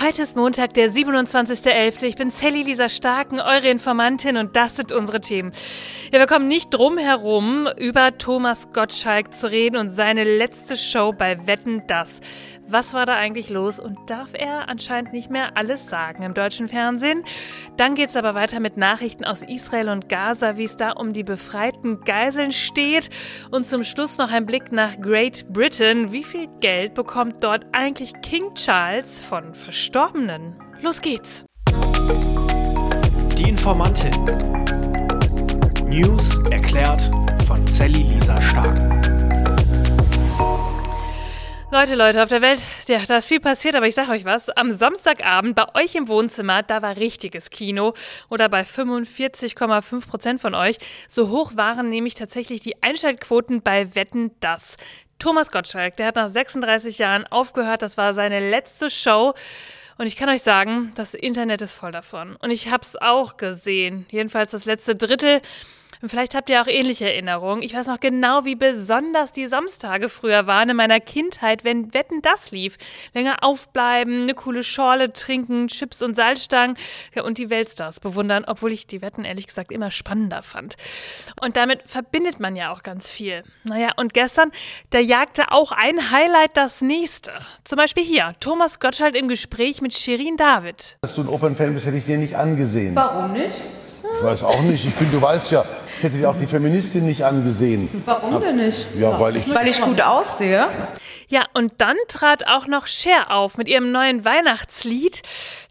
Heute ist Montag, der 27.11. Ich bin Sally Lisa Starken, eure Informantin und das sind unsere Themen. Ja, wir kommen nicht drum herum, über Thomas Gottschalk zu reden und seine letzte Show bei Wetten, das. Was war da eigentlich los und darf er anscheinend nicht mehr alles sagen im deutschen Fernsehen? Dann geht's aber weiter mit Nachrichten aus Israel und Gaza, wie es da um die befreiten Geiseln steht. Und zum Schluss noch ein Blick nach Great Britain. Wie viel Geld bekommt dort eigentlich King Charles von Verstorbenen? Los geht's! Die Informantin. News erklärt von Sally Lisa Stark. Leute, Leute, auf der Welt, ja, da ist viel passiert, aber ich sag euch was. Am Samstagabend bei euch im Wohnzimmer, da war richtiges Kino. Oder bei 45,5 Prozent von euch. So hoch waren nämlich tatsächlich die Einschaltquoten bei Wetten das. Thomas Gottschalk, der hat nach 36 Jahren aufgehört. Das war seine letzte Show. Und ich kann euch sagen, das Internet ist voll davon. Und ich hab's auch gesehen. Jedenfalls das letzte Drittel. Und vielleicht habt ihr auch ähnliche Erinnerungen. Ich weiß noch genau, wie besonders die Samstage früher waren in meiner Kindheit, wenn Wetten das lief. Länger aufbleiben, eine coole Schorle trinken, Chips und Salzstangen ja, und die Weltstars bewundern, obwohl ich die Wetten ehrlich gesagt immer spannender fand. Und damit verbindet man ja auch ganz viel. Naja, und gestern, da jagte auch ein Highlight das nächste. Zum Beispiel hier, Thomas Gottschalk im Gespräch mit Shirin David. Dass du ein Opernfan bist, hätte ich dir nicht angesehen. Warum nicht? Ich weiß auch nicht. Ich bin, du weißt ja, ich hätte dir auch die Feministin nicht angesehen. Warum denn nicht? Ja, weil ich. Weil ich gut aussehe. Ja, und dann trat auch noch Cher auf mit ihrem neuen Weihnachtslied.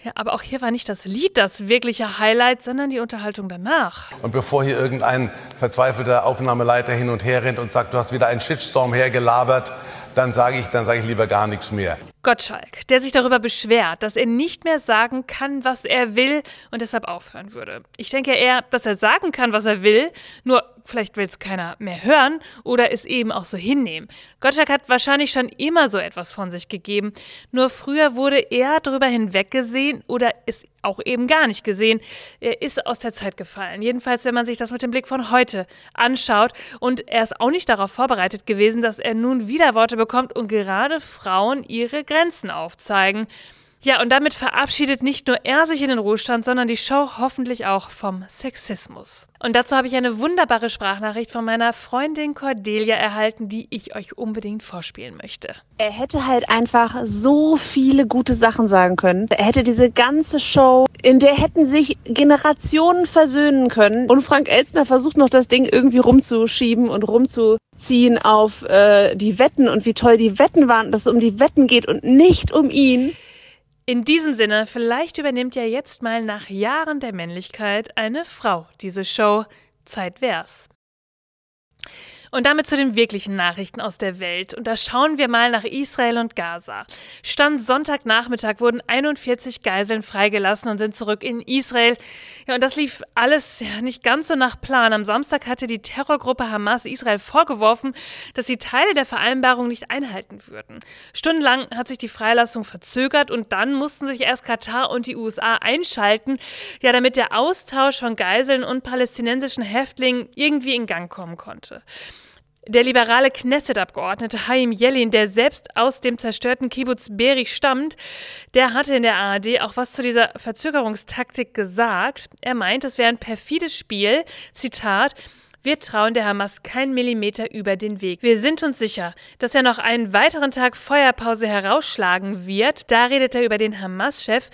Ja, aber auch hier war nicht das Lied das wirkliche Highlight, sondern die Unterhaltung danach. Und bevor hier irgendein verzweifelter Aufnahmeleiter hin und her rennt und sagt, du hast wieder einen Shitstorm hergelabert, dann sage ich, dann sage ich lieber gar nichts mehr. Gottschalk, der sich darüber beschwert, dass er nicht mehr sagen kann, was er will und deshalb aufhören würde. Ich denke eher, dass er sagen kann, was er will, nur vielleicht will es keiner mehr hören oder es eben auch so hinnehmen. Gottschalk hat wahrscheinlich schon immer so etwas von sich gegeben, nur früher wurde er darüber hinweggesehen oder es auch eben gar nicht gesehen. Er ist aus der Zeit gefallen. Jedenfalls, wenn man sich das mit dem Blick von heute anschaut. Und er ist auch nicht darauf vorbereitet gewesen, dass er nun Widerworte bekommt und gerade Frauen ihre Grenzen aufzeigen. Ja, und damit verabschiedet nicht nur er sich in den Ruhestand, sondern die Show hoffentlich auch vom Sexismus. Und dazu habe ich eine wunderbare Sprachnachricht von meiner Freundin Cordelia erhalten, die ich euch unbedingt vorspielen möchte. Er hätte halt einfach so viele gute Sachen sagen können. Er hätte diese ganze Show, in der hätten sich Generationen versöhnen können. Und Frank Elstner versucht noch das Ding irgendwie rumzuschieben und rumzuziehen auf äh, die Wetten und wie toll die Wetten waren, dass es um die Wetten geht und nicht um ihn. In diesem Sinne, vielleicht übernimmt ja jetzt mal nach Jahren der Männlichkeit eine Frau diese Show. Zeit wär's. Und damit zu den wirklichen Nachrichten aus der Welt. Und da schauen wir mal nach Israel und Gaza. Stand Sonntagnachmittag wurden 41 Geiseln freigelassen und sind zurück in Israel. Ja, und das lief alles ja nicht ganz so nach Plan. Am Samstag hatte die Terrorgruppe Hamas Israel vorgeworfen, dass sie Teile der Vereinbarung nicht einhalten würden. Stundenlang hat sich die Freilassung verzögert und dann mussten sich erst Katar und die USA einschalten, ja, damit der Austausch von Geiseln und palästinensischen Häftlingen irgendwie in Gang kommen konnte. Der liberale Knesset-Abgeordnete Haim Yellin, der selbst aus dem zerstörten Kibbutz Beri stammt, der hatte in der ARD auch was zu dieser Verzögerungstaktik gesagt. Er meint, es wäre ein perfides Spiel, Zitat, wir trauen der Hamas keinen Millimeter über den Weg. Wir sind uns sicher, dass er noch einen weiteren Tag Feuerpause herausschlagen wird. Da redet er über den Hamas-Chef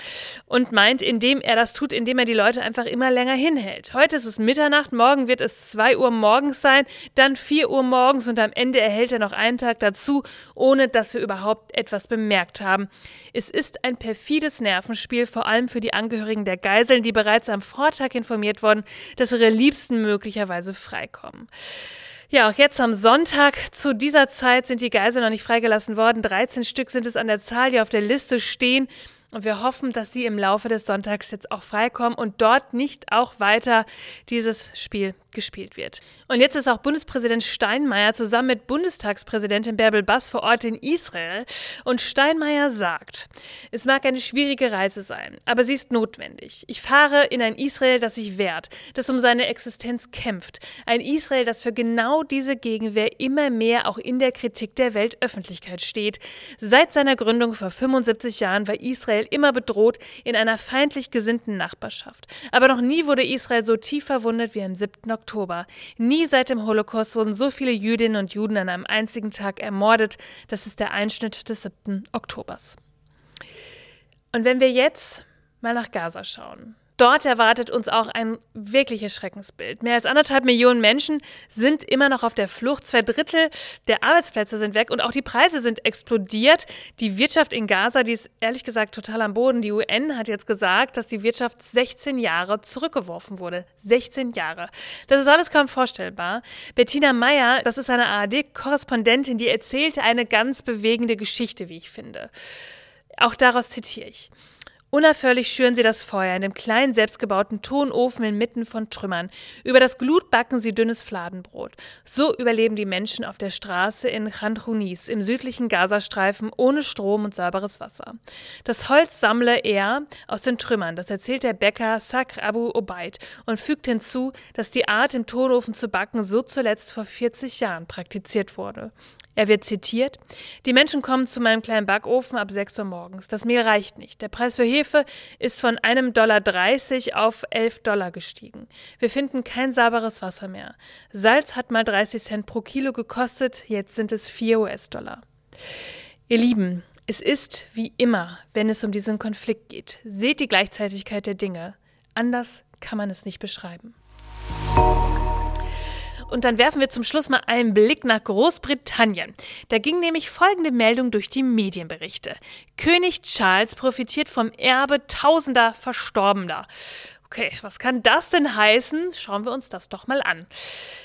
und meint, indem er das tut, indem er die Leute einfach immer länger hinhält. Heute ist es Mitternacht, morgen wird es 2 Uhr morgens sein, dann 4 Uhr morgens und am Ende erhält er noch einen Tag dazu, ohne dass wir überhaupt etwas bemerkt haben. Es ist ein perfides Nervenspiel, vor allem für die Angehörigen der Geiseln, die bereits am Vortag informiert wurden, dass ihre Liebsten möglicherweise frei freikommen. Ja, auch jetzt am Sonntag zu dieser Zeit sind die Geiseln noch nicht freigelassen worden. 13 Stück sind es an der Zahl, die auf der Liste stehen. Und wir hoffen, dass sie im Laufe des Sonntags jetzt auch freikommen und dort nicht auch weiter dieses Spiel gespielt wird. Und jetzt ist auch Bundespräsident Steinmeier zusammen mit Bundestagspräsidentin Bärbel Bass vor Ort in Israel. Und Steinmeier sagt, es mag eine schwierige Reise sein, aber sie ist notwendig. Ich fahre in ein Israel, das sich wehrt, das um seine Existenz kämpft. Ein Israel, das für genau diese Gegenwehr immer mehr auch in der Kritik der Weltöffentlichkeit steht. Seit seiner Gründung vor 75 Jahren war Israel Israel immer bedroht in einer feindlich gesinnten Nachbarschaft. Aber noch nie wurde Israel so tief verwundet wie am 7. Oktober. Nie seit dem Holocaust wurden so viele Jüdinnen und Juden an einem einzigen Tag ermordet. Das ist der Einschnitt des 7. Oktobers. Und wenn wir jetzt mal nach Gaza schauen, Dort erwartet uns auch ein wirkliches Schreckensbild. Mehr als anderthalb Millionen Menschen sind immer noch auf der Flucht. Zwei Drittel der Arbeitsplätze sind weg und auch die Preise sind explodiert. Die Wirtschaft in Gaza, die ist ehrlich gesagt total am Boden. Die UN hat jetzt gesagt, dass die Wirtschaft 16 Jahre zurückgeworfen wurde. 16 Jahre. Das ist alles kaum vorstellbar. Bettina Meyer, das ist eine ARD-Korrespondentin, die erzählte eine ganz bewegende Geschichte, wie ich finde. Auch daraus zitiere ich. Unaufhörlich schüren sie das Feuer in dem kleinen selbstgebauten Tonofen inmitten von Trümmern. Über das Glut backen sie dünnes Fladenbrot. So überleben die Menschen auf der Straße in Khan Yunis im südlichen Gazastreifen ohne Strom und sauberes Wasser. Das Holz sammle er aus den Trümmern, das erzählt der Bäcker Sakr Abu Obaid und fügt hinzu, dass die Art, im Tonofen zu backen, so zuletzt vor 40 Jahren praktiziert wurde. Er wird zitiert. Die Menschen kommen zu meinem kleinen Backofen ab 6 Uhr morgens. Das Mehl reicht nicht. Der Preis für Hefe ist von einem Dollar 30 auf 11 Dollar gestiegen. Wir finden kein sauberes Wasser mehr. Salz hat mal 30 Cent pro Kilo gekostet. Jetzt sind es 4 US-Dollar. Ihr Lieben, es ist wie immer, wenn es um diesen Konflikt geht. Seht die Gleichzeitigkeit der Dinge. Anders kann man es nicht beschreiben. Und dann werfen wir zum Schluss mal einen Blick nach Großbritannien. Da ging nämlich folgende Meldung durch die Medienberichte. König Charles profitiert vom Erbe tausender Verstorbener. Okay, was kann das denn heißen? Schauen wir uns das doch mal an.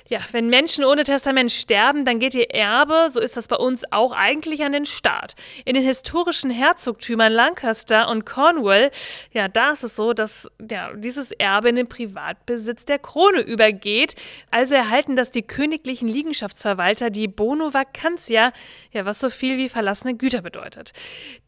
Ja, wenn Menschen ohne Testament sterben, dann geht ihr Erbe, so ist das bei uns auch eigentlich an den Staat. In den historischen Herzogtümern Lancaster und Cornwall, ja, da ist es so, dass ja, dieses Erbe in den Privatbesitz der Krone übergeht. Also erhalten das die königlichen Liegenschaftsverwalter, die Bono Vacantia, ja, was so viel wie verlassene Güter bedeutet.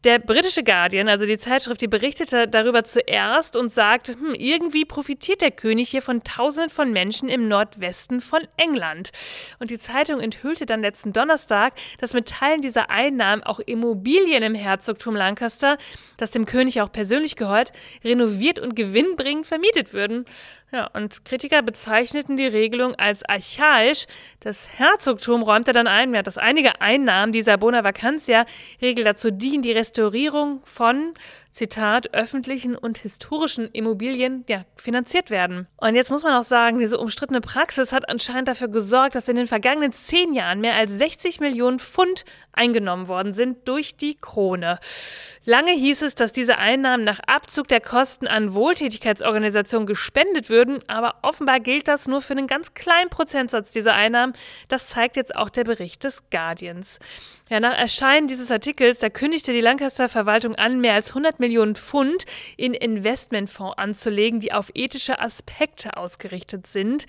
Der britische Guardian, also die Zeitschrift, die berichtete darüber zuerst und sagt, hm, irgendwie irgendwie profitiert der König hier von Tausenden von Menschen im Nordwesten von England. Und die Zeitung enthüllte dann letzten Donnerstag, dass mit Teilen dieser Einnahmen auch Immobilien im Herzogtum Lancaster, das dem König auch persönlich gehört, renoviert und gewinnbringend vermietet würden. Ja, und Kritiker bezeichneten die Regelung als archaisch. Das Herzogtum räumte dann ein, dass einige Einnahmen dieser Bona Vacantia-Regel dazu dienen, die Restaurierung von Zitat, öffentlichen und historischen Immobilien ja, finanziert werden. Und jetzt muss man auch sagen, diese umstrittene Praxis hat anscheinend dafür gesorgt, dass in den vergangenen zehn Jahren mehr als 60 Millionen Pfund eingenommen worden sind durch die Krone. Lange hieß es, dass diese Einnahmen nach Abzug der Kosten an Wohltätigkeitsorganisationen gespendet würden, aber offenbar gilt das nur für einen ganz kleinen Prozentsatz dieser Einnahmen. Das zeigt jetzt auch der Bericht des Guardians. Ja, nach Erscheinen dieses Artikels, da kündigte die Lancaster-Verwaltung an, mehr als 100 Millionen Pfund in Investmentfonds anzulegen, die auf ethische Aspekte ausgerichtet sind.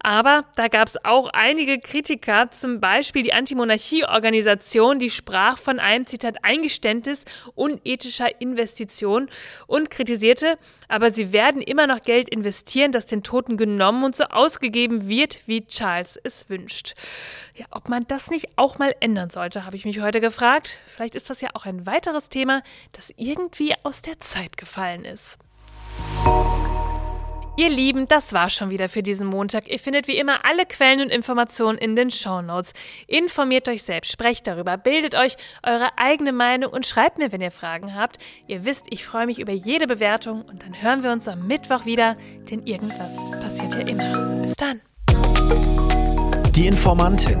Aber da gab es auch einige Kritiker, zum Beispiel die Antimonarchie-Organisation, die sprach von einem, Zitat, Eingeständnis unethischer Investition und kritisierte, aber sie werden immer noch Geld investieren, das den Toten genommen und so ausgegeben wird, wie Charles es wünscht. Ja, ob man das nicht auch mal ändern sollte, habe ich mich heute gefragt. Vielleicht ist das ja auch ein weiteres Thema, das irgendwie aus der Zeit gefallen ist. Ihr Lieben, das war schon wieder für diesen Montag. Ihr findet wie immer alle Quellen und Informationen in den Show Notes. Informiert euch selbst, sprecht darüber, bildet euch eure eigene Meinung und schreibt mir, wenn ihr Fragen habt. Ihr wisst, ich freue mich über jede Bewertung und dann hören wir uns am Mittwoch wieder, denn irgendwas passiert ja immer. Bis dann. Die Informantin.